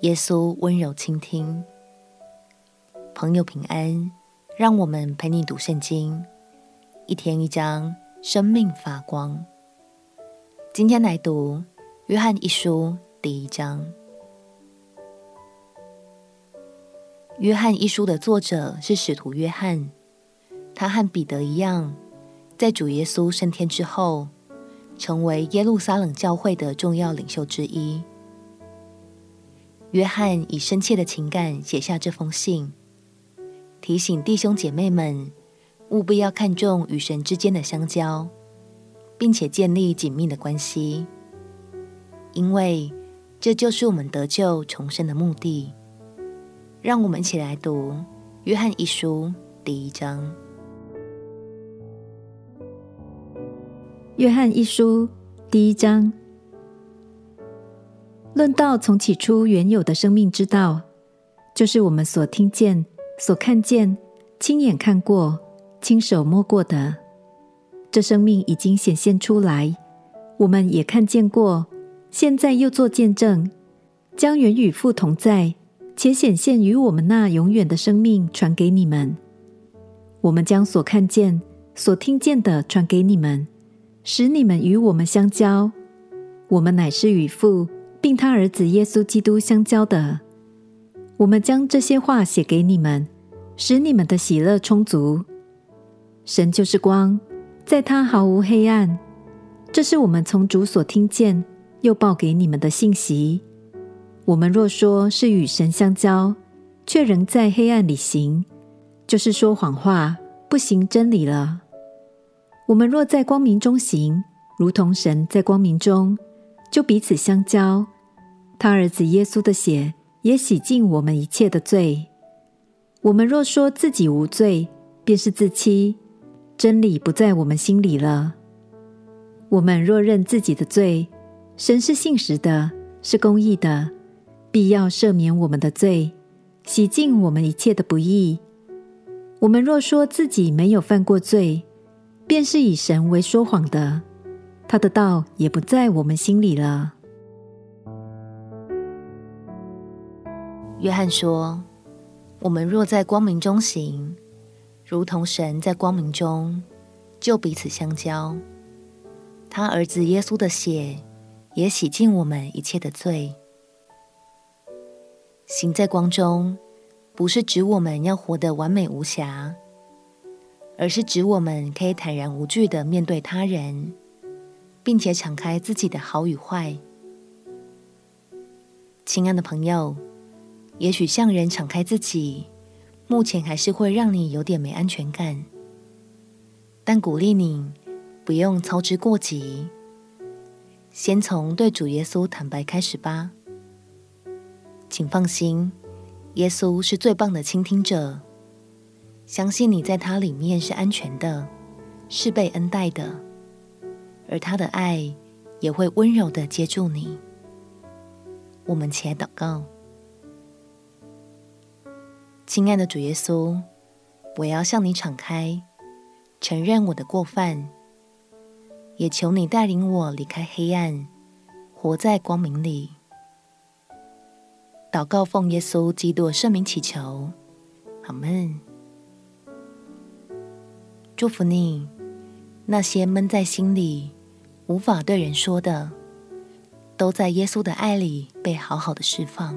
耶稣温柔倾听。朋友平安，让我们陪你读圣经，一天一章，生命发光。今天来读约翰一书第一章。约翰一书的作者是使徒约翰，他和彼得一样，在主耶稣升天之后，成为耶路撒冷教会的重要领袖之一。约翰以深切的情感写下这封信，提醒弟兄姐妹们务必要看重与神之间的相交，并且建立紧密的关系，因为这就是我们得救重生的目的。让我们一起来读《约翰一书》第一章。约翰一书第一章，论到从起初原有的生命之道，就是我们所听见、所看见、亲眼看过、亲手摸过的。这生命已经显现出来，我们也看见过，现在又作见证，将原与父同在，且显现与我们那永远的生命传给你们。我们将所看见、所听见的传给你们。使你们与我们相交，我们乃是与父，并他儿子耶稣基督相交的。我们将这些话写给你们，使你们的喜乐充足。神就是光，在他毫无黑暗。这是我们从主所听见，又报给你们的信息。我们若说是与神相交，却仍在黑暗里行，就是说谎话，不行真理了。我们若在光明中行，如同神在光明中，就彼此相交。他儿子耶稣的血也洗净我们一切的罪。我们若说自己无罪，便是自欺，真理不在我们心里了。我们若认自己的罪，神是信实的，是公义的，必要赦免我们的罪，洗净我们一切的不义。我们若说自己没有犯过罪，便是以神为说谎的，他的道也不在我们心里了。约翰说：“我们若在光明中行，如同神在光明中，就彼此相交。他儿子耶稣的血也洗净我们一切的罪。行在光中，不是指我们要活得完美无瑕。”而是指我们可以坦然无惧地面对他人，并且敞开自己的好与坏。亲爱的朋友，也许向人敞开自己，目前还是会让你有点没安全感。但鼓励你不用操之过急，先从对主耶稣坦白开始吧。请放心，耶稣是最棒的倾听者。相信你在他里面是安全的，是被恩待的，而他的爱也会温柔地接住你。我们且祷告，亲爱的主耶稣，我要向你敞开，承认我的过犯，也求你带领我离开黑暗，活在光明里。祷告奉耶稣基督圣名祈求，阿门。祝福你，那些闷在心里无法对人说的，都在耶稣的爱里被好好的释放。